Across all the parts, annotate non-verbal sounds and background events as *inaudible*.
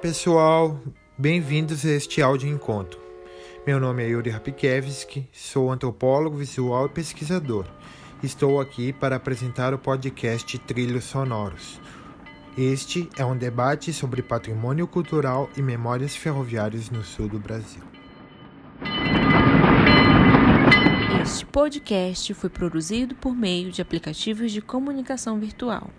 pessoal, bem-vindos a este áudio encontro. Meu nome é Yuri Rapikevski, sou antropólogo visual e pesquisador. Estou aqui para apresentar o podcast Trilhos Sonoros. Este é um debate sobre patrimônio cultural e memórias ferroviárias no sul do Brasil. Este podcast foi produzido por meio de aplicativos de comunicação virtual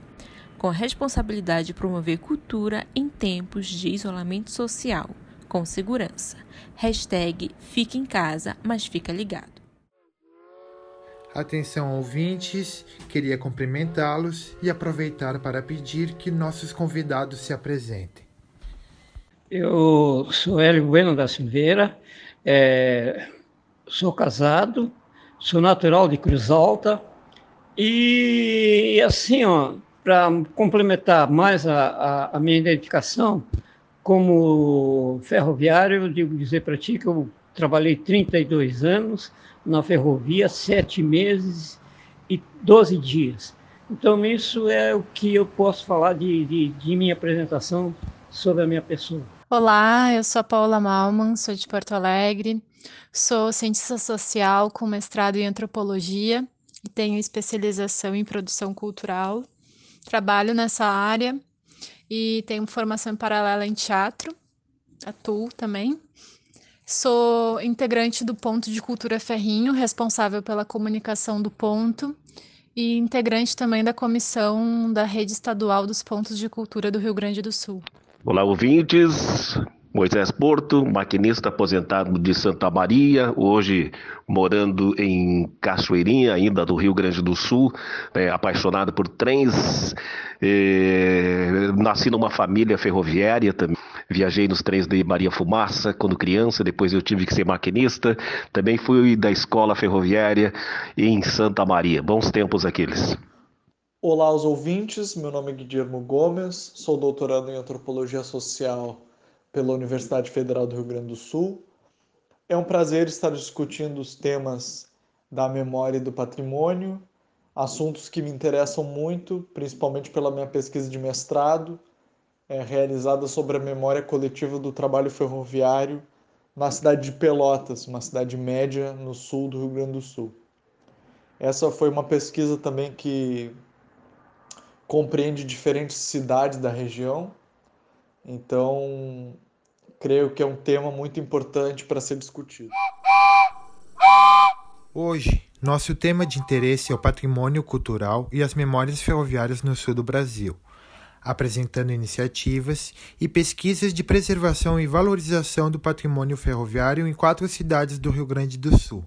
com a responsabilidade de promover cultura em tempos de isolamento social, com segurança. Hashtag Fique em casa, mas fica ligado. Atenção ouvintes, queria cumprimentá-los e aproveitar para pedir que nossos convidados se apresentem. Eu sou Hélio Bueno da Silveira, é, sou casado, sou natural de Cruz Alta e assim, ó, para complementar mais a, a, a, minha identificação como ferroviário, eu digo dizer para ti que eu trabalhei 32 anos na ferrovia, sete meses e 12 dias. Então, isso é o que eu posso falar de, de, de minha apresentação sobre a minha pessoa. Olá, eu sou a Paula Malman, sou de Porto Alegre, sou cientista social com mestrado em antropologia e tenho especialização em produção cultural trabalho nessa área e tenho formação em paralela em teatro, atuo também. Sou integrante do Ponto de Cultura Ferrinho, responsável pela comunicação do ponto e integrante também da comissão da Rede Estadual dos Pontos de Cultura do Rio Grande do Sul. Olá, ouvintes. Moisés Porto, maquinista aposentado de Santa Maria, hoje morando em Cachoeirinha, ainda do Rio Grande do Sul, é, apaixonado por trens. É, nasci numa família ferroviária também. Viajei nos trens de Maria Fumaça quando criança, depois eu tive que ser maquinista. Também fui da escola ferroviária em Santa Maria. Bons tempos aqueles. Olá aos ouvintes, meu nome é Guilherme Gomes, sou doutorando em antropologia social pela Universidade Federal do Rio Grande do Sul. É um prazer estar discutindo os temas da memória e do patrimônio, assuntos que me interessam muito, principalmente pela minha pesquisa de mestrado, é, realizada sobre a memória coletiva do trabalho ferroviário na cidade de Pelotas, uma cidade média no sul do Rio Grande do Sul. Essa foi uma pesquisa também que compreende diferentes cidades da região então, creio que é um tema muito importante para ser discutido. Hoje, nosso tema de interesse é o patrimônio cultural e as memórias ferroviárias no sul do Brasil, apresentando iniciativas e pesquisas de preservação e valorização do patrimônio ferroviário em quatro cidades do Rio Grande do Sul: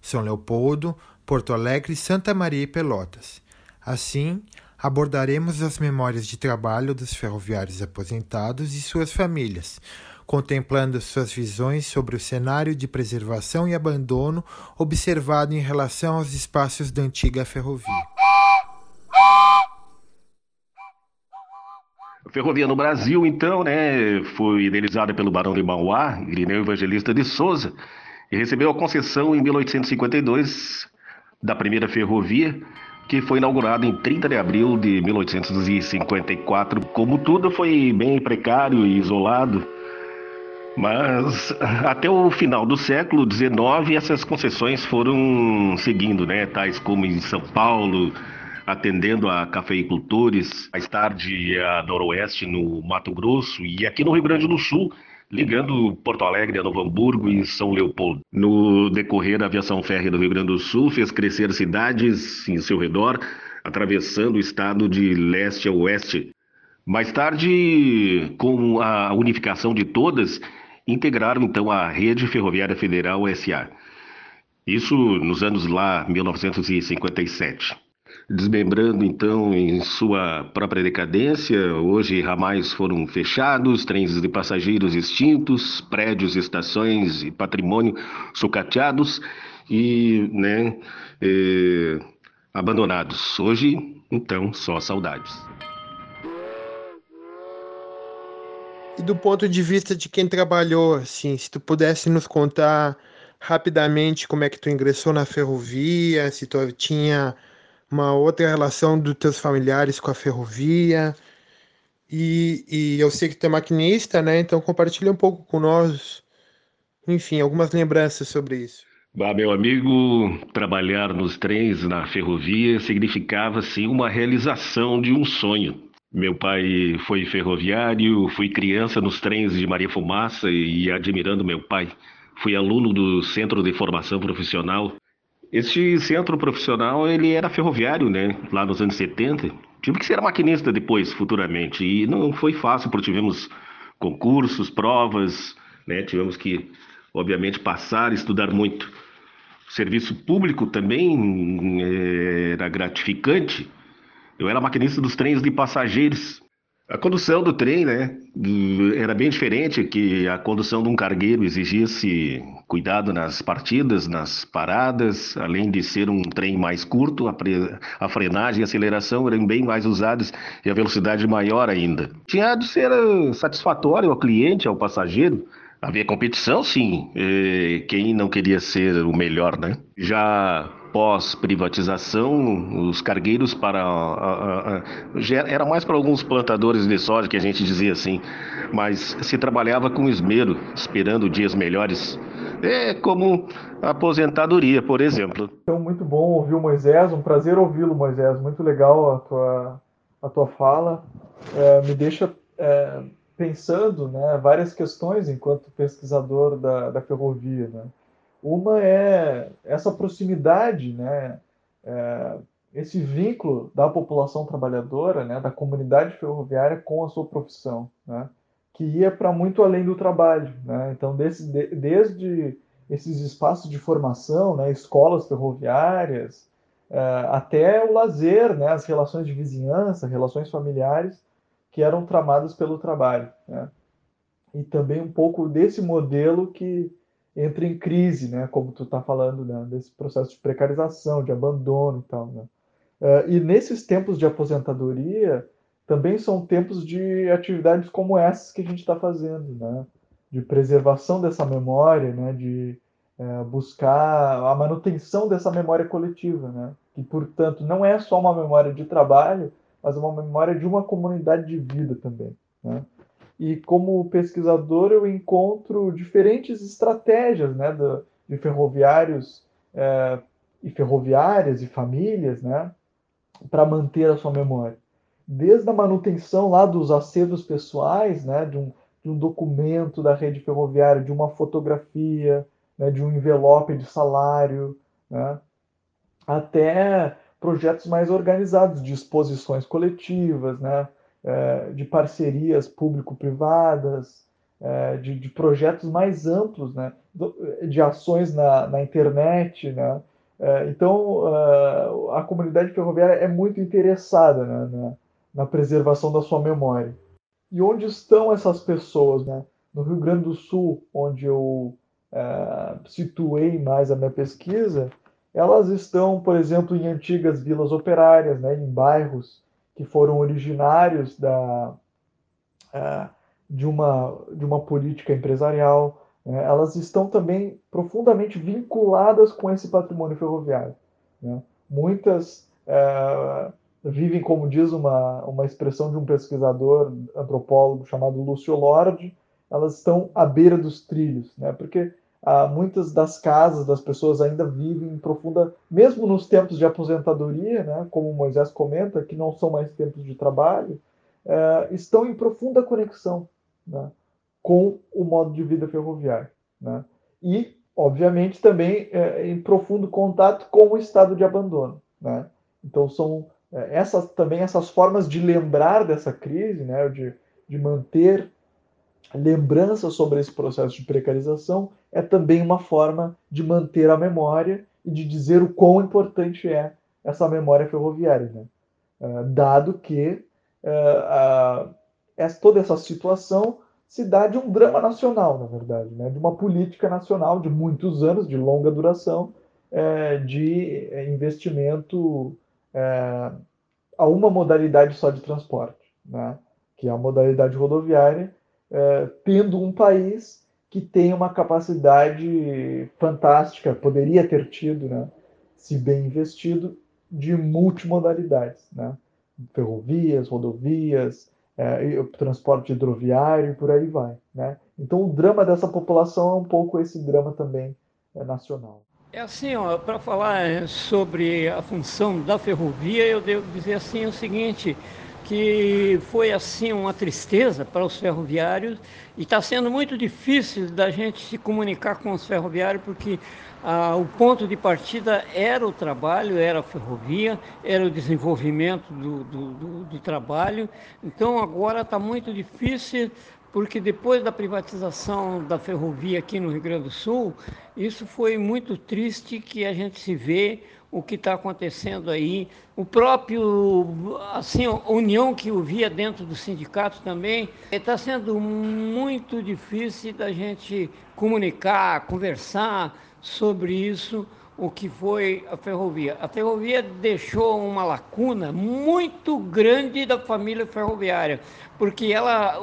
São Leopoldo, Porto Alegre, Santa Maria e Pelotas. Assim, abordaremos as memórias de trabalho dos ferroviários aposentados e suas famílias, contemplando suas visões sobre o cenário de preservação e abandono observado em relação aos espaços da antiga ferrovia. A ferrovia no Brasil, então, né, foi idealizada pelo Barão de Mauá, Irineu Evangelista de Souza, e recebeu a concessão em 1852 da primeira ferrovia que foi inaugurado em 30 de abril de 1854. Como tudo foi bem precário e isolado, mas até o final do século XIX essas concessões foram seguindo, né? Tais como em São Paulo, atendendo a cafeicultores, mais tarde a Noroeste no Mato Grosso e aqui no Rio Grande do Sul ligando Porto Alegre a Novo Hamburgo e São Leopoldo. No decorrer da aviação férrea do Rio Grande do Sul, fez crescer cidades em seu redor, atravessando o estado de leste a oeste. Mais tarde, com a unificação de todas, integraram então a Rede Ferroviária Federal SA. Isso nos anos lá 1957 desmembrando então em sua própria decadência. Hoje ramais foram fechados, trens de passageiros extintos, prédios, estações e patrimônio sucateados e né, eh, abandonados. Hoje, então, só saudades. E do ponto de vista de quem trabalhou, assim, se tu pudesse nos contar rapidamente como é que tu ingressou na ferrovia, se tu tinha uma outra relação dos teus familiares com a ferrovia. E, e eu sei que tu é maquinista, né? Então compartilha um pouco com nós, enfim, algumas lembranças sobre isso. Bah, meu amigo, trabalhar nos trens na ferrovia significava sim uma realização de um sonho. Meu pai foi ferroviário, fui criança nos trens de Maria Fumaça e admirando meu pai. Fui aluno do Centro de Formação Profissional. Este centro profissional, ele era ferroviário, né? Lá nos anos 70. Tive que ser maquinista depois, futuramente. E não foi fácil, porque tivemos concursos, provas, né? Tivemos que, obviamente, passar, estudar muito. O serviço público também eh, era gratificante. Eu era maquinista dos trens de passageiros. A condução do trem, né, era bem diferente, que a condução de um cargueiro exigia-se cuidado nas partidas, nas paradas, além de ser um trem mais curto, a, pre... a frenagem e a aceleração eram bem mais usadas e a velocidade maior ainda. Tinha de ser eh, satisfatório ao cliente, ao passageiro, Havia competição, sim. E quem não queria ser o melhor, né? Já pós-privatização, os cargueiros para. Era mais para alguns plantadores de soja, que a gente dizia assim, mas se trabalhava com esmero, esperando dias melhores. É como aposentadoria, por exemplo. Então, muito bom ouvir o Moisés, um prazer ouvi-lo, Moisés. Muito legal a tua, a tua fala. É, me deixa. É pensando né, várias questões enquanto pesquisador da, da ferrovia. Né? Uma é essa proximidade, né, é, esse vínculo da população trabalhadora, né, da comunidade ferroviária com a sua profissão, né, que ia para muito além do trabalho. Né? Então, desse, de, desde esses espaços de formação, né, escolas ferroviárias, é, até o lazer, né, as relações de vizinhança, relações familiares, que eram tramadas pelo trabalho. Né? E também um pouco desse modelo que entra em crise, né? como tu está falando, né? desse processo de precarização, de abandono e tal. Né? Uh, e nesses tempos de aposentadoria, também são tempos de atividades como essas que a gente está fazendo, né? de preservação dessa memória, né? de é, buscar a manutenção dessa memória coletiva, né? que, portanto, não é só uma memória de trabalho, mas uma memória de uma comunidade de vida também. Né? E como pesquisador, eu encontro diferentes estratégias né, do, de ferroviários é, e ferroviárias e famílias né, para manter a sua memória. Desde a manutenção lá dos acervos pessoais, né, de, um, de um documento da rede ferroviária, de uma fotografia, né, de um envelope de salário, né, até projetos mais organizados, de exposições coletivas, né? É, de parcerias público-privadas, é, de, de, projetos mais amplos, né? de ações na, na internet. Né? É, então, a comunidade ferroviária é muito interessada né? na, na, preservação da sua memória. E onde estão essas pessoas? Né? No Rio Grande do Sul, onde eu é, situei mais a minha pesquisa, elas estão, por exemplo, em antigas vilas operárias, né, em bairros que foram originários da, uh, de, uma, de uma política empresarial. Né, elas estão também profundamente vinculadas com esse patrimônio ferroviário. Né. Muitas uh, vivem, como diz uma, uma expressão de um pesquisador antropólogo chamado Lúcio Lorde, elas estão à beira dos trilhos, né, porque ah, muitas das casas das pessoas ainda vivem em profunda, mesmo nos tempos de aposentadoria, né, como Moisés comenta, que não são mais tempos de trabalho, eh, estão em profunda conexão né, com o modo de vida ferroviário. Né, e, obviamente, também eh, em profundo contato com o estado de abandono. Né. Então, são eh, essas, também essas formas de lembrar dessa crise, né, de, de manter lembrança sobre esse processo de precarização é também uma forma de manter a memória e de dizer o quão importante é essa memória ferroviária, né? uh, dado que uh, uh, toda essa situação se dá de um drama nacional, na verdade, né? de uma política nacional de muitos anos, de longa duração, eh, de investimento a uma modalidade só de transporte, né? que é a modalidade rodoviária, é, tendo um país que tem uma capacidade fantástica, poderia ter tido, né, se bem investido, de multimodalidades, né? ferrovias, rodovias, é, transporte hidroviário e por aí vai. Né? Então o drama dessa população é um pouco esse drama também é, nacional. É assim, para falar sobre a função da ferrovia, eu devo dizer assim o seguinte, que foi assim uma tristeza para os ferroviários e está sendo muito difícil da gente se comunicar com os ferroviários porque ah, o ponto de partida era o trabalho, era a ferrovia, era o desenvolvimento do, do, do, do trabalho. Então agora está muito difícil porque depois da privatização da ferrovia aqui no Rio Grande do Sul, isso foi muito triste que a gente se vê o que está acontecendo aí. O próprio, assim, a união que eu via dentro do sindicato também, está sendo muito difícil da gente comunicar, conversar sobre isso, o que foi a ferrovia. A ferrovia deixou uma lacuna muito grande da família ferroviária, porque ela,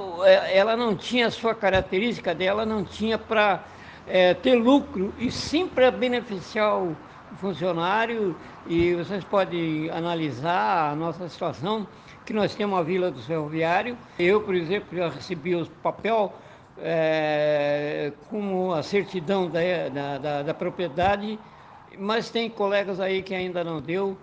ela não tinha a sua característica dela, não tinha para é, ter lucro e sim para beneficiar o funcionário. E vocês podem analisar a nossa situação, que nós temos a Vila do Ferroviário. Eu, por exemplo, já recebi o papel é, com a certidão da, da, da, da propriedade, mas tem colegas aí que ainda não deu.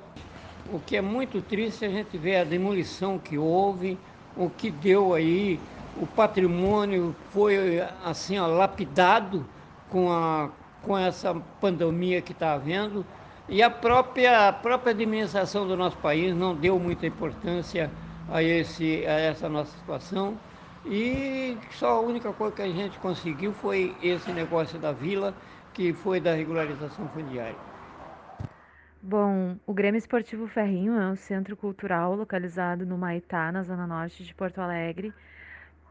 O que é muito triste é a gente ver a demolição que houve, o que deu aí, o patrimônio foi assim ó, lapidado com, a, com essa pandemia que está havendo e a própria, a própria administração do nosso país não deu muita importância a, esse, a essa nossa situação. E só a única coisa que a gente conseguiu foi esse negócio da vila, que foi da regularização fundiária. Bom, o Grêmio Esportivo Ferrinho é um centro cultural localizado no Maitá, na zona norte de Porto Alegre,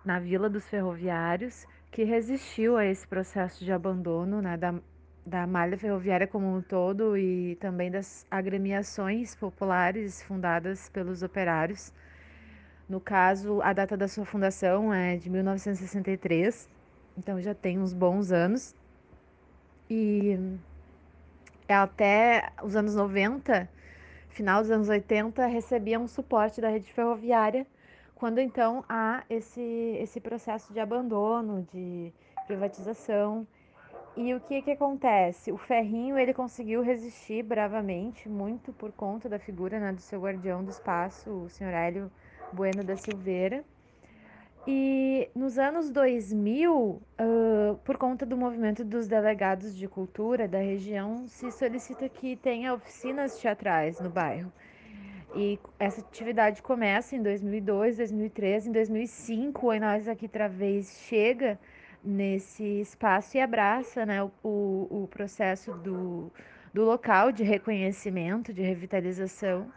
na Vila dos Ferroviários, que resistiu a esse processo de abandono né, da, da malha ferroviária como um todo e também das agremiações populares fundadas pelos operários no caso, a data da sua fundação é de 1963, então já tem uns bons anos. E é até os anos 90, final dos anos 80, recebia um suporte da rede ferroviária, quando então há esse, esse processo de abandono, de privatização. E o que, que acontece? O ferrinho ele conseguiu resistir bravamente, muito por conta da figura né, do seu guardião do espaço, o senhor Hélio Bueno da Silveira. E nos anos 2000, uh, por conta do movimento dos delegados de cultura da região, se solicita que tenha oficinas teatrais no bairro. E essa atividade começa em 2002, 2003, em 2005, o Nós Aqui Travês chega nesse espaço e abraça né, o, o, processo do, do local de reconhecimento, de revitalização.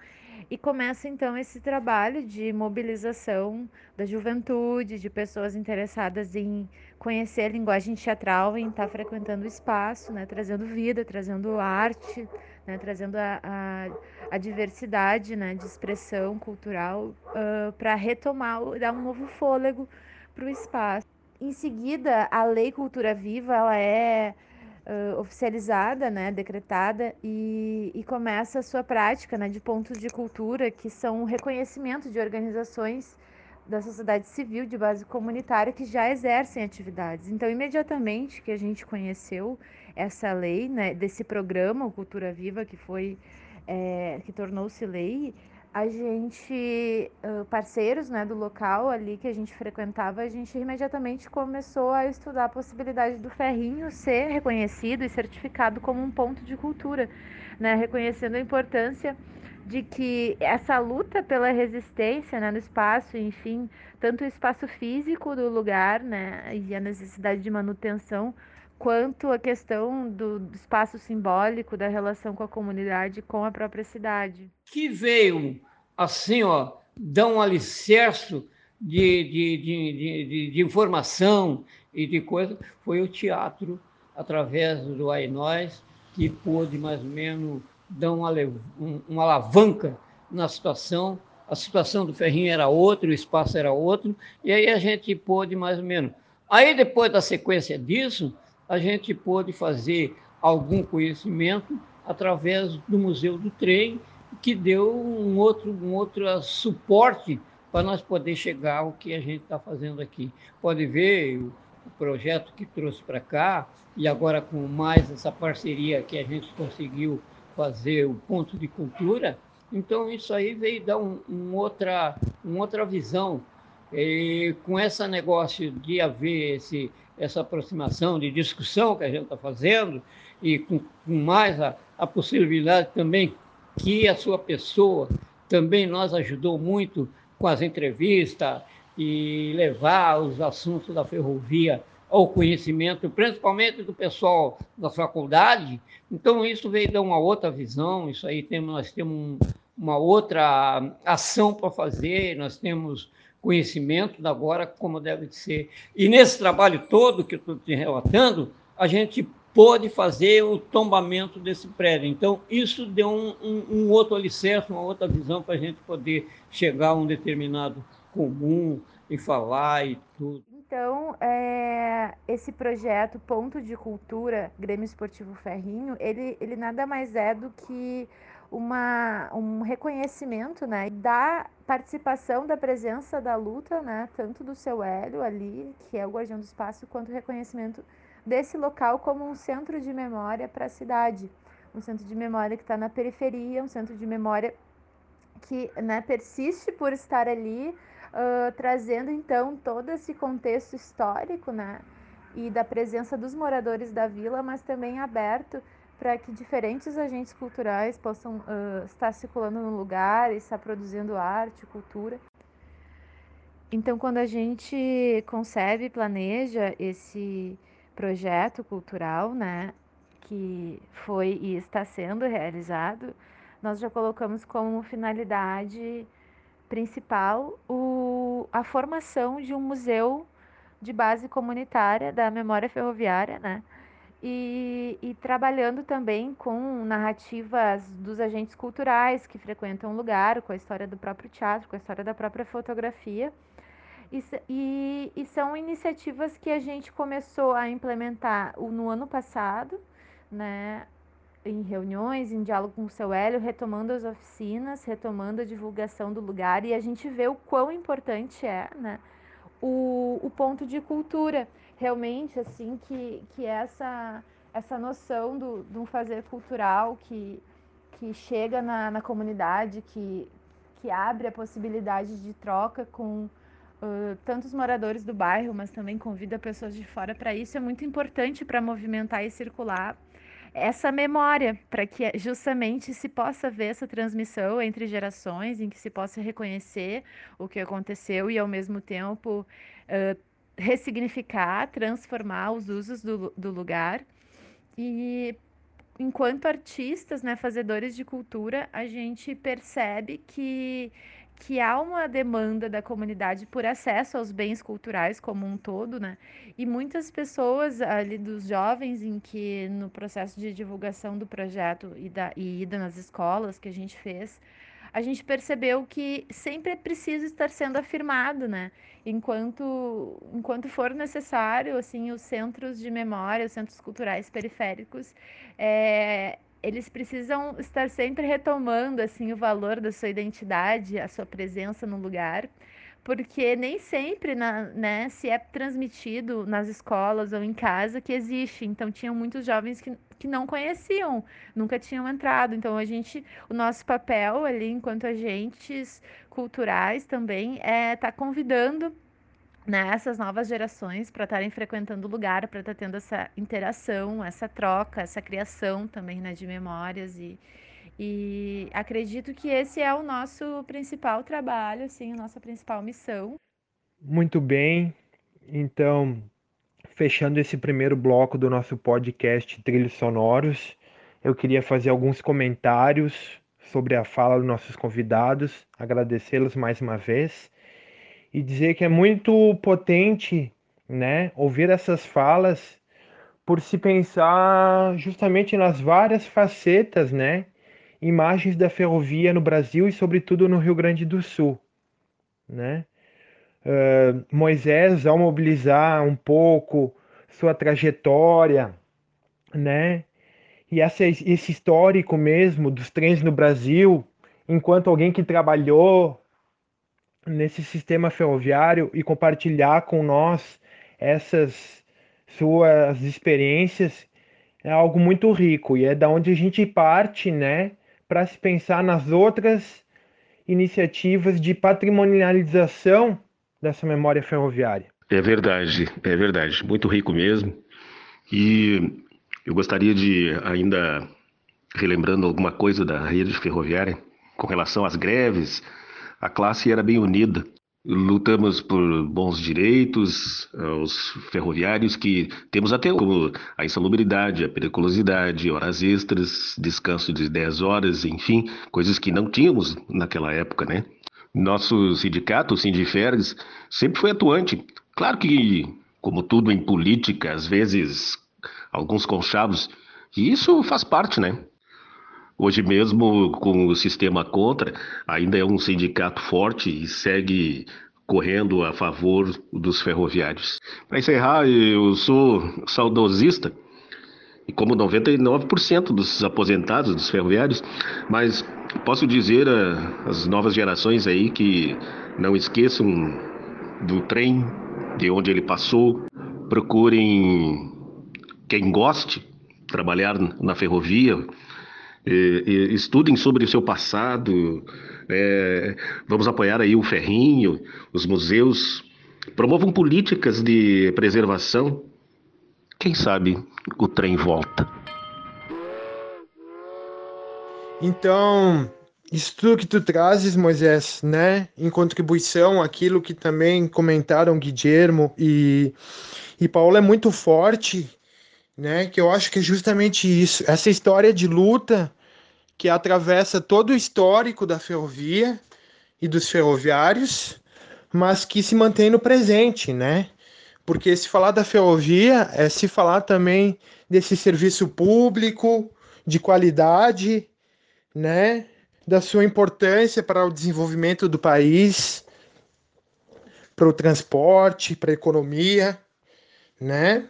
E começa então esse trabalho de mobilização da juventude, de pessoas interessadas em conhecer a linguagem teatral, em estar frequentando o espaço, né, trazendo vida, trazendo arte, né, trazendo a, a, a, diversidade né, de expressão cultural uh, para retomar, dar um novo fôlego para o espaço. Em seguida, a Lei Cultura Viva ela é uh, oficializada, né, decretada, e, e, começa a sua prática né, de pontos de cultura, que são o reconhecimento de organizações da sociedade civil de base comunitária que já exercem atividades. Então, imediatamente que a gente conheceu essa lei, né, desse programa, Cultura Viva, que foi, é, que tornou-se lei, a gente, parceiros né, do local ali que a gente frequentava, a gente imediatamente começou a estudar a possibilidade do ferrinho ser reconhecido e certificado como um ponto de cultura, né, reconhecendo a importância de que essa luta pela resistência né, no espaço, enfim, tanto o espaço físico do lugar né, e a necessidade de manutenção, quanto a questão do, espaço simbólico da relação com a comunidade, com a própria cidade. Que veio, assim, ó, dar um alicerce de, de, de, de, informação e de coisa, foi o teatro, através do Ainós, que pôde mais ou menos dar uma, uma alavanca na situação. A situação do Ferrinho era outra, o espaço era outro, e aí a gente pôde mais ou menos. Aí, depois da sequência disso, a gente pôde fazer algum conhecimento através do Museu do Trem, que deu um outro, um outro suporte para nós poder chegar ao que a gente está fazendo aqui. Pode ver o projeto que trouxe para cá, e agora com mais essa parceria que a gente conseguiu fazer o ponto de cultura, então isso aí veio dar um, um outra, uma outra visão. E com esse negócio de haver esse, essa aproximação de discussão que a gente está fazendo, e com, com mais a, a possibilidade também que a sua pessoa também nos ajudou muito com as entrevistas e levar os assuntos da ferrovia ao conhecimento, principalmente do pessoal da faculdade. Então, isso veio dar uma outra visão, isso aí temos, nós temos uma outra ação para fazer, nós temos conhecimento da agora como deve ser. E nesse trabalho todo que eu estou te relatando, a gente pôde fazer o tombamento desse prédio. Então, isso deu um, um, um outro alicerce, uma outra visão para a gente poder chegar a um determinado comum e falar e tudo. Então, é, esse projeto Ponto de Cultura Grêmio Esportivo Ferrinho, ele, ele nada mais é do que uma, um reconhecimento né, da participação, da presença da luta, né, tanto do seu Hélio ali, que é o guardião do espaço, quanto o reconhecimento desse local como um centro de memória para a cidade. Um centro de memória que está na periferia, um centro de memória que né, persiste por estar ali, uh, trazendo então todo esse contexto histórico, né? E da presença dos moradores da vila, mas também aberto para que diferentes agentes culturais possam uh, estar circulando no lugar e estar produzindo arte, cultura. Então, quando a gente concebe e planeja esse projeto cultural, né, que foi e está sendo realizado, nós já colocamos como finalidade principal o, a formação de um museu de base comunitária da memória ferroviária, né? E, e, trabalhando também com narrativas dos agentes culturais que frequentam o lugar, com a história do próprio teatro, com a história da própria fotografia. E, e, e são iniciativas que a gente começou a implementar no ano passado, né? Em reuniões, em diálogo com o seu Hélio, retomando as oficinas, retomando a divulgação do lugar, e a gente vê o quão importante é né, o, o ponto de cultura. Realmente, assim, que, que essa, essa noção do, do fazer cultural que, que chega na, na comunidade, que, que abre a possibilidade de troca com uh, tantos moradores do bairro, mas também convida pessoas de fora para isso, é muito importante para movimentar e circular essa memória, para que justamente se possa ver essa transmissão entre gerações, em que se possa reconhecer o que aconteceu e, ao mesmo tempo, uh, ressignificar, transformar os usos do, do lugar. E enquanto artistas, né, fazedores de cultura, a gente percebe que que há uma demanda da comunidade por acesso aos bens culturais como um todo, né? E muitas pessoas ali dos jovens em que no processo de divulgação do projeto e, da, e ida nas escolas que a gente fez, a gente percebeu que sempre é preciso estar sendo afirmado, né? Enquanto, enquanto for necessário, assim, os centros de memória, os centros culturais periféricos, é, eles precisam estar sempre retomando assim o valor da sua identidade, a sua presença no lugar, porque nem sempre na, né, se é transmitido nas escolas ou em casa que existe. Então tinham muitos jovens que, que não conheciam, nunca tinham entrado. Então a gente, o nosso papel ali enquanto agentes culturais também é estar tá convidando né, essas novas gerações para estarem frequentando o lugar, para estar tá tendo essa interação, essa troca, essa criação também né, de memórias e, e acredito que esse é o nosso principal trabalho, assim, a nossa principal missão. Muito bem, então fechando esse primeiro bloco do nosso podcast Trilhos Sonoros, eu queria fazer alguns comentários sobre a fala dos nossos convidados, agradecê-los mais uma vez e dizer que é muito potente, né, ouvir essas falas por se pensar justamente nas várias facetas, né, imagens da ferrovia no Brasil e sobretudo no Rio Grande do Sul, né? Uh, Moisés, ao mobilizar um pouco sua trajetória, né? E essa, esse histórico mesmo dos trens no Brasil, enquanto alguém que trabalhou nesse sistema ferroviário e compartilhar com nós essas suas experiências é algo muito rico e é da onde a gente parte, né, para se pensar nas outras iniciativas de patrimonialização dessa memória ferroviária. É verdade, é verdade, muito rico mesmo. E eu gostaria de ainda relembrando alguma coisa da rede ferroviária com relação às greves, a classe era bem unida. Lutamos por bons direitos aos ferroviários que temos até como a insalubridade, a periculosidade, horas extras, descanso de 10 horas, enfim, coisas que não tínhamos naquela época, né? Nosso sindicato, o Sindifergs, sempre foi atuante. Claro que, como tudo em política, às vezes alguns conchavos, e isso faz parte, né? Hoje mesmo, com o sistema contra, ainda é um sindicato forte e segue correndo a favor dos ferroviários. Para encerrar, eu sou saudosista, e como 99% dos aposentados dos ferroviários, mas posso dizer às novas gerações aí que não esqueçam do trem, de onde ele passou, procurem quem goste trabalhar na ferrovia, estudem sobre o seu passado, é, vamos apoiar aí o Ferrinho, os museus, promovam políticas de preservação. Quem sabe o trem volta. Então, isso tudo que tu trazes, Moisés, né, em contribuição àquilo que também comentaram Guilhermo e, e Paulo é muito forte né? Que eu acho que é justamente isso, essa história de luta que atravessa todo o histórico da ferrovia e dos ferroviários, mas que se mantém no presente, né? Porque se falar da ferrovia é se falar também desse serviço público de qualidade, né? Da sua importância para o desenvolvimento do país, para o transporte, para a economia, né?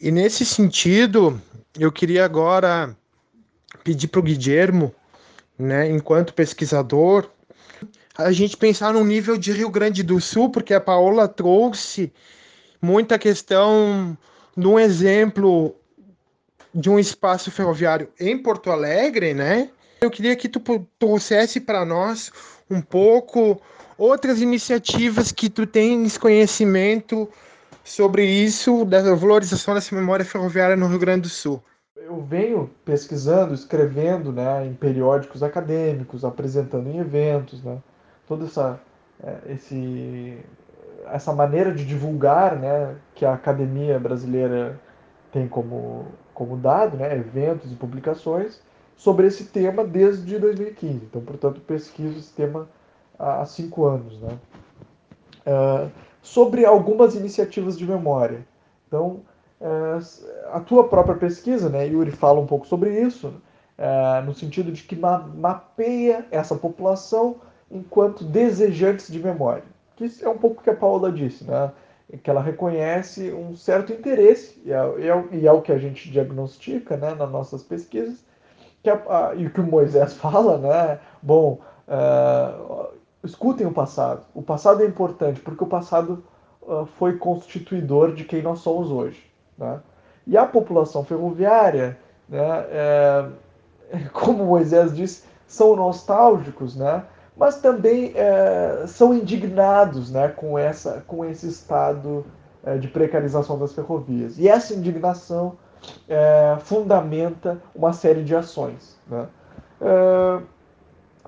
E nesse sentido, eu queria agora pedir para o Guilhermo, né, enquanto pesquisador, a gente pensar no nível de Rio Grande do Sul, porque a Paola trouxe muita questão de um exemplo de um espaço ferroviário em Porto Alegre, né? Eu queria que tu trouxesse para nós um pouco outras iniciativas que tu tens conhecimento sobre isso, da valorização dessa memória ferroviária no Rio Grande do Sul. Eu venho pesquisando, escrevendo né, em periódicos acadêmicos, apresentando em eventos, né, toda essa, é, esse, essa maneira de divulgar né, que a academia brasileira tem como, como dado, né, eventos e publicações, sobre esse tema desde 2015. Então, portanto, pesquiso esse tema há cinco anos. Né. Uh, sobre algumas iniciativas de memória. Então, é, a tua própria pesquisa, né, Yuri, fala um pouco sobre isso, é, no sentido de que mapeia essa população enquanto desejantes de memória. Que é um pouco o que a Paula disse, né? que ela reconhece um certo interesse, e é, e é, o que a gente diagnostica né, nas nossas pesquisas, que a, a, e o que o Moisés *laughs* fala, né? Bom, uh, escutem o passado. O passado é importante porque o passado uh, foi constituidor de quem nós somos hoje. Né? E a população ferroviária, né, é, *laughs* como Moisés disse, são nostálgicos, né? mas também é, são indignados né, com, essa, com esse estado é, de precarização das ferrovias. E essa indignação é, fundamenta uma série de ações. Né? É,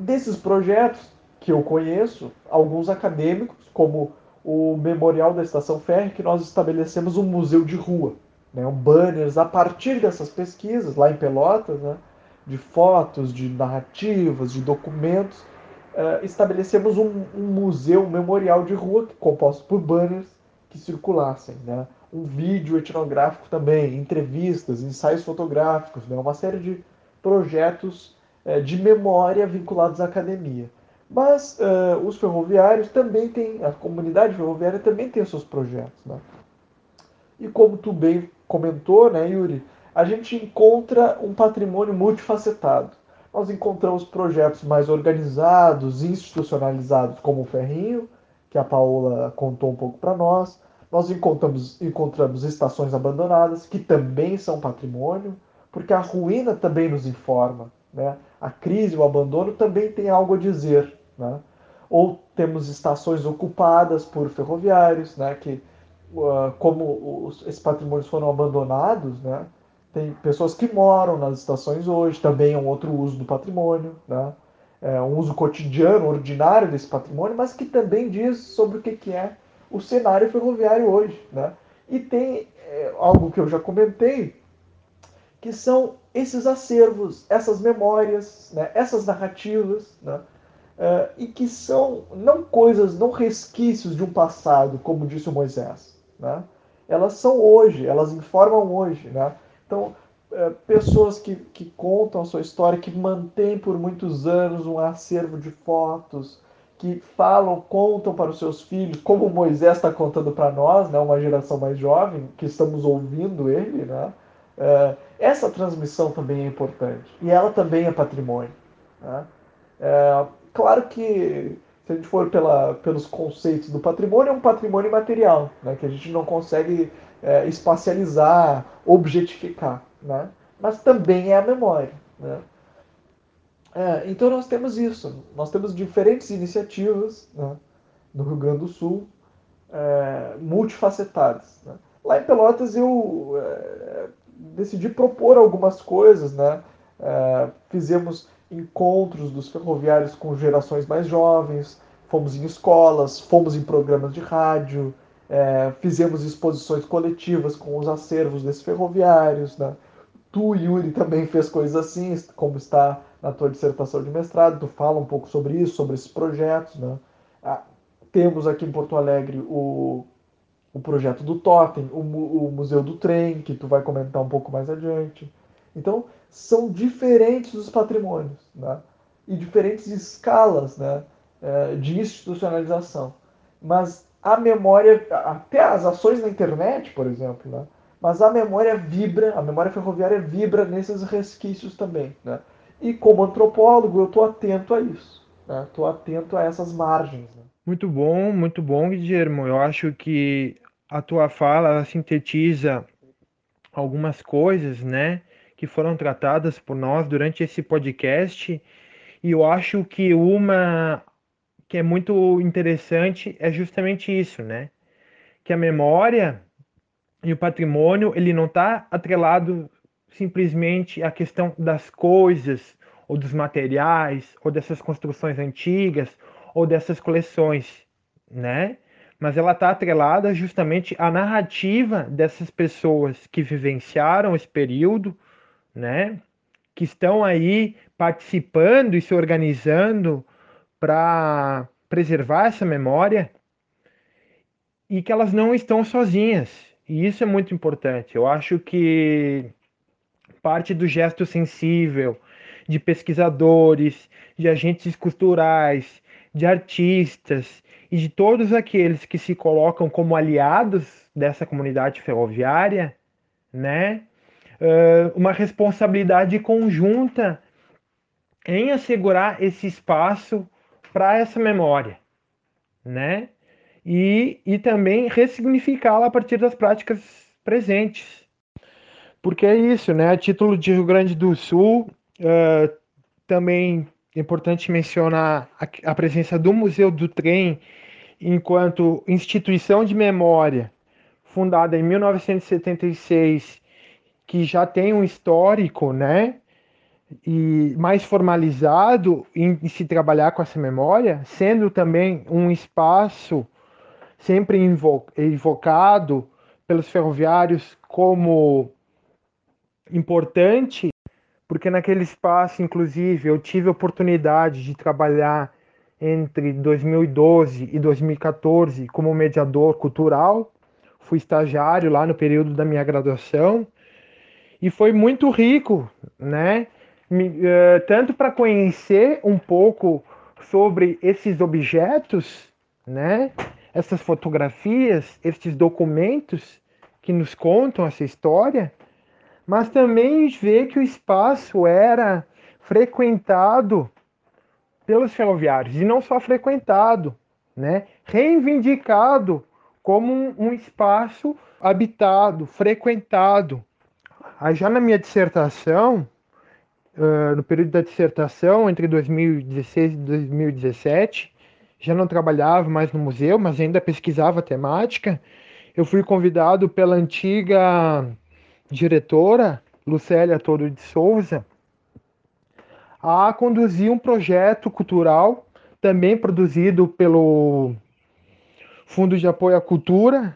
desses projetos, que eu conheço, alguns acadêmicos, como o Memorial da Estação Ferro, que nós estabelecemos um museu de rua, né, um banners a partir dessas pesquisas, lá em Pelotas, né, de fotos, de narrativas, de documentos, uh, estabelecemos um, um, museu, um memorial de rua, composto por banners que circulassem, né, um vídeo etnográfico também, entrevistas, ensaios fotográficos, né, uma série de projetos uh, de memória vinculados à academia. Mas uh, os ferroviários também têm, a comunidade ferroviária também tem seus projetos. Né? E como tu bem comentou, né, Yuri, a gente encontra um patrimônio multifacetado. nós encontramos projetos mais organizados, institucionalizados, como o Ferrinho, que a Paola contou um pouco para nós. Nós encontramos, encontramos estações abandonadas, que também são patrimônio, porque a ruína também nos informa. Né? A crise, o abandono também tem algo a dizer. Né? Ou temos estações ocupadas por ferroviários, né? que, uh, como os, esses patrimônios foram abandonados, né? tem pessoas que moram nas estações hoje, também é um outro uso do patrimônio. Né? é, um uso cotidiano, ordinário desse patrimônio, mas que também diz sobre o que, que é o cenário ferroviário hoje. Né? E tem é, algo que eu já comentei, que são esses acervos, essas memórias, né? essas narrativas, né? É, e que são não coisas, não resquícios de um passado, como disse o Moisés. Né? Elas são hoje, elas informam hoje. Né? Então, é, pessoas que, que contam a sua história, que mantêm por muitos anos um acervo de fotos, que falam, contam para os seus filhos, como Moisés está contando para nós, né, uma geração mais jovem, que estamos ouvindo ele, né, é, essa transmissão também é importante. E ela também é patrimônio. Né? Claro que, se a gente for pela, pelos conceitos do patrimônio, é um patrimônio material, né, que a gente não consegue é, espacializar, objetificar né? mas também é a memória. Né? É, então nós temos isso, nós temos diferentes iniciativas né, no Rio Grande do Sul, é, multifacetadas. Né? Lá em Pelotas eu é, decidi propor algumas coisas, né? É, fizemos encontros dos ferroviários com gerações mais jovens, fomos em escolas, fomos em programas de rádio, é, fizemos exposições coletivas com os acervos desses ferroviários, né? Tu, Yuri, também fez coisas assim, como está na tua dissertação de mestrado. Tu fala um pouco sobre isso, sobre esses projetos. Né? Ah, temos aqui em Porto Alegre o, o projeto do Totem, o, o Museu do Trem, que tu vai comentar um pouco mais adiante. Então, são diferentes os patrimônios, né? e diferentes escalas né? É, de institucionalização. Mas a memória, até as ações na internet, por exemplo, né? mas a memória vibra, a memória ferroviária vibra nesses resquícios também. Né? E como antropólogo, eu estou atento a isso, estou né? atento a essas margens. Né? Muito bom, muito bom, Guilherme. Eu acho que a tua fala sintetiza algumas coisas, né, que foram tratadas por nós durante esse podcast. E eu acho que uma que é muito interessante é justamente isso, né? Que a memória e o patrimônio, ele não está atrelado simplesmente à questão das coisas, ou dos materiais, ou dessas construções antigas, ou dessas coleções, né? Mas ela está atrelada justamente à narrativa dessas pessoas que vivenciaram esse período, né? Que estão aí participando e se organizando para preservar essa memória e que elas não estão sozinhas, e isso é muito importante. Eu acho que parte do gesto sensível de pesquisadores, de agentes culturais, de artistas e de todos aqueles que se colocam como aliados dessa comunidade ferroviária, né? Uma responsabilidade conjunta em assegurar esse espaço para essa memória, né? e, e também ressignificá-la a partir das práticas presentes. Porque é isso, né? A título de Rio Grande do Sul, uh, também é importante mencionar a, a presença do Museu do Trem enquanto instituição de memória, fundada em 1976, que já tem um histórico, né? E mais formalizado em, em se trabalhar com essa memória, sendo também um espaço sempre invocado pelos ferroviários como importante, porque naquele espaço, inclusive, eu tive a oportunidade de trabalhar entre 2012 e 2014 como mediador cultural. Fui estagiário lá no período da minha graduação e foi muito rico, né? Eh, tanto para conhecer um pouco sobre esses objetos, né? essas fotografias, estes documentos que nos contam essa história, mas também ver que o espaço era frequentado pelos ferroviários e não só frequentado, né, reivindicado como um, um espaço habitado, frequentado. Aí já na minha dissertação, uh, no período da dissertação, entre 2016 e 2017, já não trabalhava mais no museu, mas ainda pesquisava temática. Eu fui convidado pela antiga diretora, Lucélia Toro de Souza, a conduzir um projeto cultural, também produzido pelo Fundo de Apoio à Cultura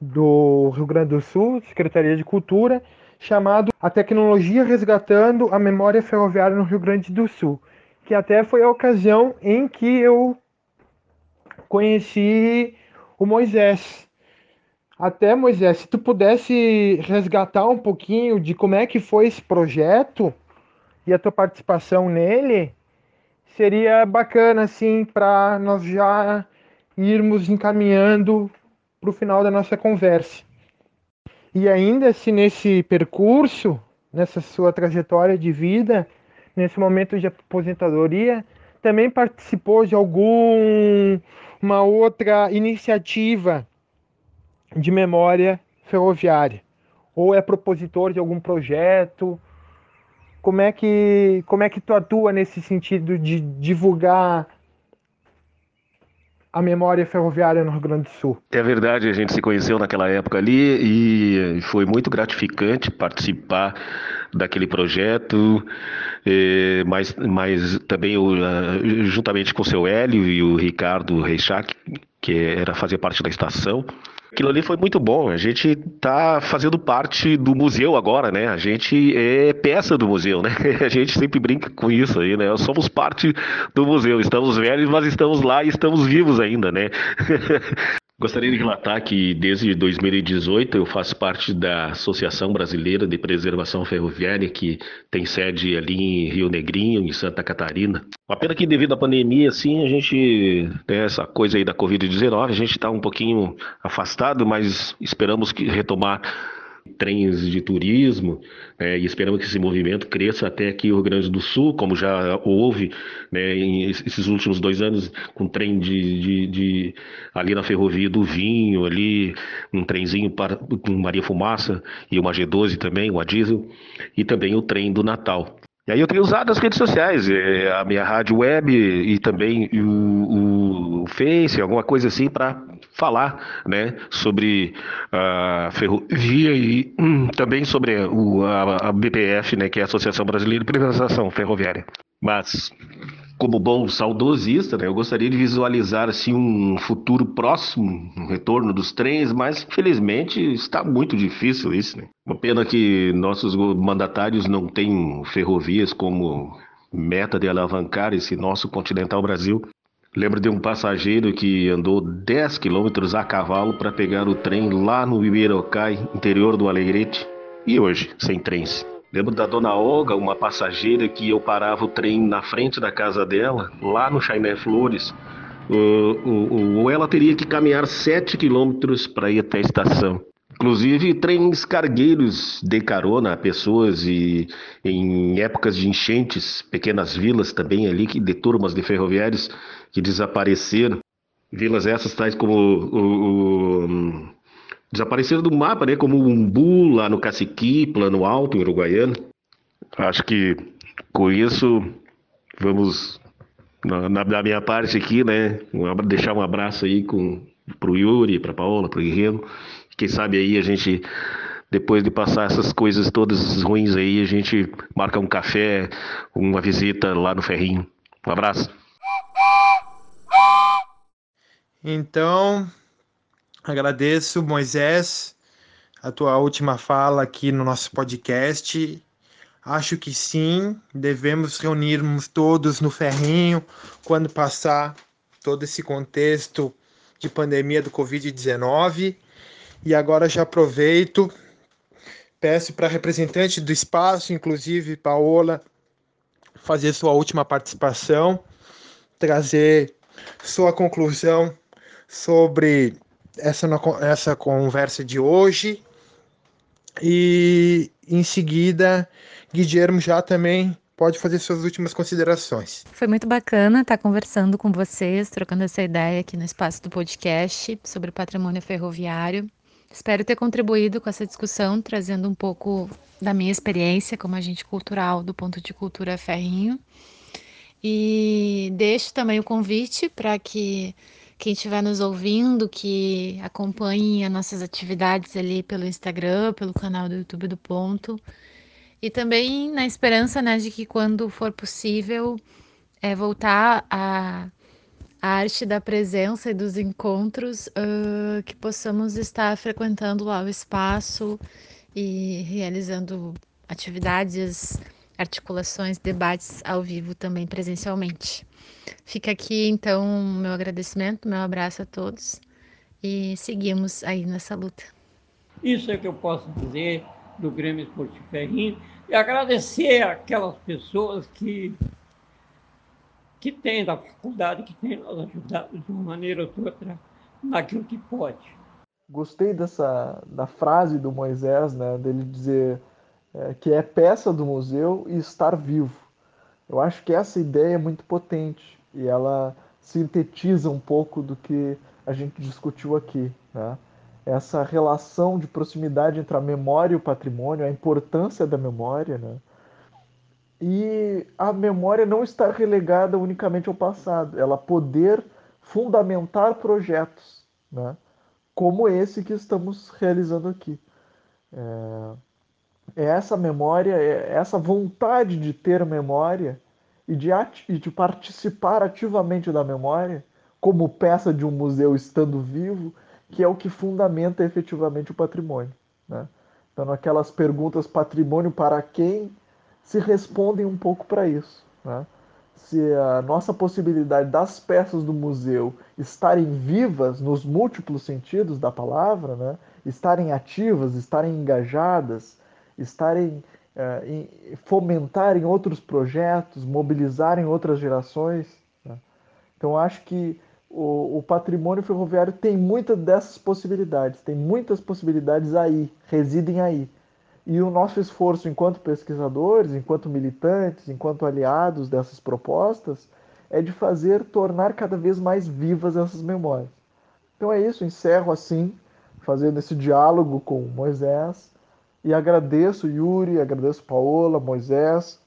do Rio Grande do Sul, Secretaria de Cultura, chamado A Tecnologia Resgatando a Memória Ferroviária no Rio Grande do Sul, que até foi a ocasião em que eu conheci o Moisés. Até Moisés, se tu pudesse resgatar um pouquinho de como é que foi esse projeto e a tua participação nele, seria bacana assim para nós já irmos encaminhando para o final da nossa conversa. E ainda se nesse percurso, nessa sua trajetória de vida, nesse momento de aposentadoria, também participou de alguma outra iniciativa de memória ferroviária? Ou é propositor de algum projeto? Como é que, como é que tu atua nesse sentido de divulgar a memória ferroviária no Rio Grande do Sul. É verdade, a gente se conheceu naquela época ali e foi muito gratificante participar daquele projeto, eh, mas, mas também juntamente com o seu Hélio e o Ricardo Reichak, que era fazer parte da estação, Aquilo ali foi muito bom. A gente está fazendo parte do museu agora, né? A gente é peça do museu, né? *laughs* A gente sempre brinca com isso aí, né? Somos parte do museu. Estamos velhos, mas estamos lá e estamos vivos ainda, né? *laughs* Gostaria de relatar que desde 2018 eu faço parte da Associação Brasileira de Preservação Ferroviária, que tem sede ali em Rio Negrinho, em Santa Catarina. Uma pena que devido à pandemia, assim, a gente tem essa coisa aí da Covid-19, a gente está um pouquinho afastado, mas esperamos que retomar trens de turismo, né, e esperamos que esse movimento cresça até aqui o Rio Grande do Sul, como já houve né, esses últimos dois anos, com trem de, de, de, ali na ferrovia do Vinho, ali um trenzinho para, com Maria Fumaça e uma G12 também, uma diesel, e também o trem do Natal. E aí eu tenho usado as redes sociais, é, a minha rádio web e também o, o Face, alguma coisa assim, para falar né, sobre a ferrovia e hum, também sobre o, a, a, BPF, né, que é a Associação Brasileira de Privatização Ferroviária. Mas, como bom saudosista, né, eu gostaria de visualizar assim, um futuro próximo, um retorno dos trens, mas infelizmente está muito difícil isso. Né? Uma pena que nossos mandatários não têm ferrovias como meta de alavancar esse nosso continental Brasil. Lembro de um passageiro que andou 10 quilômetros a cavalo para pegar o trem lá no Ibirocai, interior do Alegrete, e hoje, sem trens. Lembro da dona Olga, uma passageira que eu parava o trem na frente da casa dela, lá no Chainé Flores, ou ela teria que caminhar 7 quilômetros para ir até a estação. Inclusive, trens cargueiros de carona a pessoas e em épocas de enchentes, pequenas vilas também ali, que de turmas de ferroviários que desapareceram. Vilas essas tais como o, o desapareceram do mapa, né? Como o Umbu lá no Caciqui, Plano Alto, em Uruguaiana. Acho que com isso vamos na, na, minha parte aqui, né? Deixar um abraço aí com pro Yuri, pra Paola, pro Guerreiro quem sabe aí a gente, depois de passar essas coisas todas ruins aí, a gente marca um café, uma visita lá no Ferrinho. Um abraço. Então, agradeço, Moisés, a tua última fala aqui no nosso podcast. Acho que sim, devemos reunirmos todos no Ferrinho quando passar todo esse contexto de pandemia do Covid-19 e agora já aproveito, peço para a representante do espaço, inclusive Paola, fazer sua última participação, trazer sua conclusão sobre essa, essa conversa de hoje. E em seguida, Guilherme já também pode fazer suas últimas considerações. Foi muito bacana estar conversando com vocês, trocando essa ideia aqui no espaço do podcast sobre patrimônio ferroviário. Espero ter contribuído com essa discussão, trazendo um pouco da minha experiência como agente cultural do ponto de cultura ferrinho. E deixo também o convite para que quem estiver nos ouvindo, que acompanhe as nossas atividades ali pelo Instagram, pelo canal do YouTube do Ponto. E também na esperança né, de que quando for possível é, voltar a, a arte da presença e dos encontros, uh, que possamos estar frequentando lá o espaço e realizando atividades, articulações, debates ao vivo também presencialmente. Fica aqui então meu agradecimento, meu abraço a todos e seguimos aí nessa luta. Isso é que eu posso dizer do Grêmio Esportivo Ferrinho e agradecer aquelas pessoas que que têm da faculdade, que têm nos ajudado de uma maneira ou outra naquilo que pode. Gostei dessa da frase do Moisés, né, dele dizer é, que é peça do museu e estar vivo. Eu acho que essa ideia é muito potente e ela sintetiza um pouco do que a gente discutiu aqui, né? Essa relação de proximidade entre a memória e o patrimônio, a importância da memória, né? E a memória não estar relegada unicamente ao passado, ela poder fundamentar projetos, né? Como esse que estamos realizando aqui. É, é essa memória, é essa vontade de ter memória e de, e de participar ativamente da memória, como peça de um museu estando vivo, que é o que fundamenta efetivamente o patrimônio. Né? Então, aquelas perguntas patrimônio para quem se respondem um pouco para isso. Né? Se a nossa possibilidade das peças do museu estarem vivas nos múltiplos sentidos da palavra, né? estarem ativas, estarem engajadas, estarem é, fomentarem outros projetos, mobilizarem outras gerações. Né? Então, acho que o, o, patrimônio ferroviário tem muitas dessas possibilidades, tem muitas possibilidades aí, residem aí. E o nosso esforço enquanto pesquisadores, enquanto militantes, enquanto aliados dessas propostas, é de fazer tornar cada vez mais vivas essas memórias. Então é isso, encerro assim, fazendo esse diálogo com Moisés e agradeço Yuri, agradeço Paola, Moisés,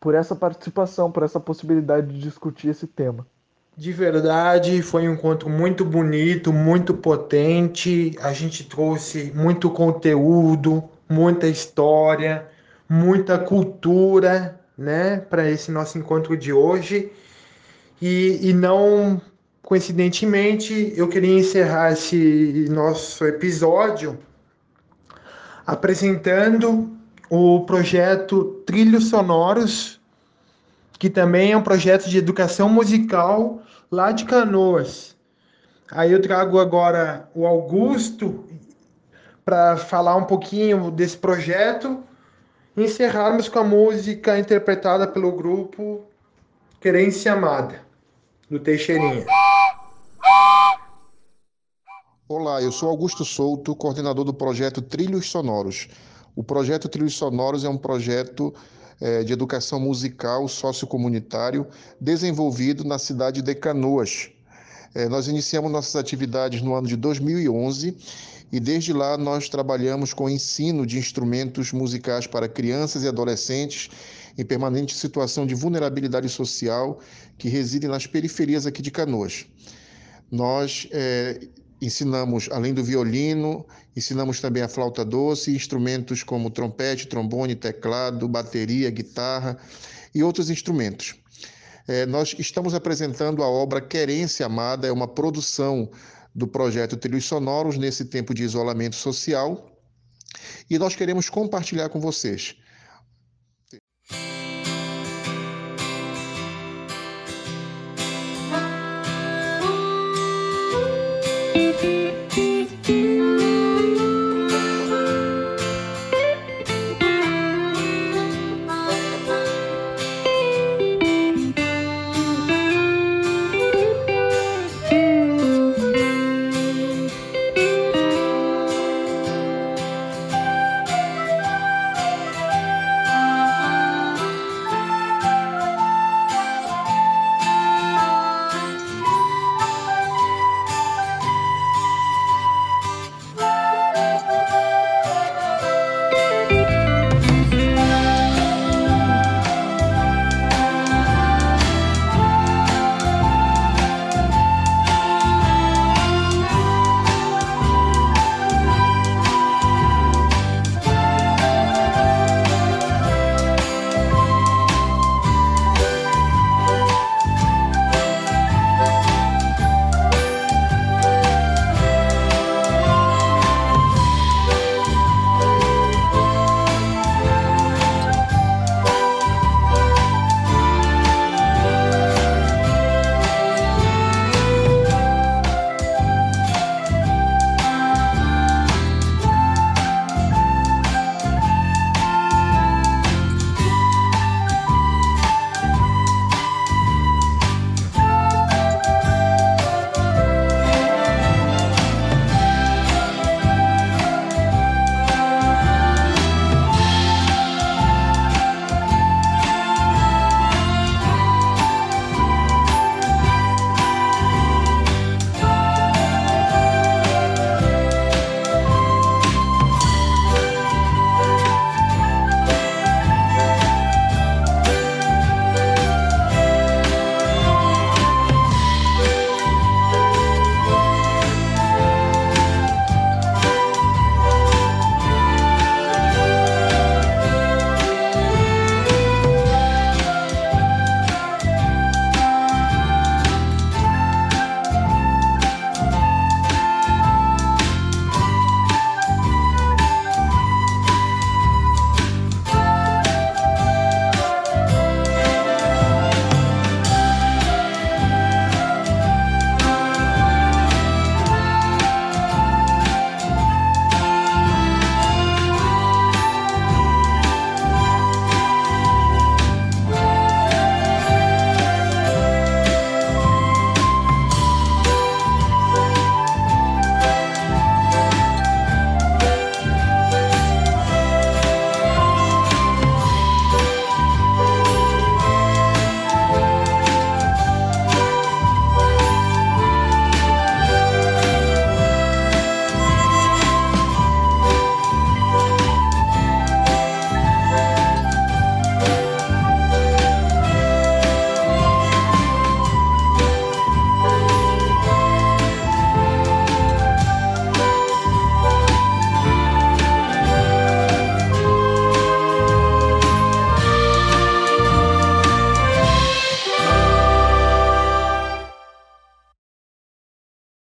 por essa participação, por essa possibilidade de discutir esse tema. De verdade, foi um encontro muito bonito, muito potente. A gente trouxe muito conteúdo, muita história, muita cultura, né, para esse nosso encontro de hoje. E, e não coincidentemente, eu queria encerrar esse nosso episódio apresentando o projeto Trilhos Sonoros, que também é um projeto de educação musical lá de Canoas. Aí eu trago agora o Augusto para falar um pouquinho desse projeto encerrarmos com a música interpretada pelo grupo Querência Amada, do Teixeirinha. Olá, eu sou Augusto Souto, coordenador do projeto Trilhos Sonoros. O projeto Trilhos Sonoros é um projeto é, de educação musical sociocomunitário desenvolvido na cidade de Canoas. É, nós iniciamos nossas atividades no ano de 2011 e desde lá nós trabalhamos com ensino de instrumentos musicais para crianças e adolescentes em permanente situação de vulnerabilidade social que residem nas periferias aqui de Canoas. Nós é, ensinamos, além do violino, ensinamos também a flauta doce, instrumentos como trompete, trombone, teclado, bateria, guitarra e outros instrumentos. É, nós estamos apresentando a obra Querência Amada, é uma produção do projeto Trilhos Sonoros nesse tempo de isolamento social e nós queremos compartilhar com vocês.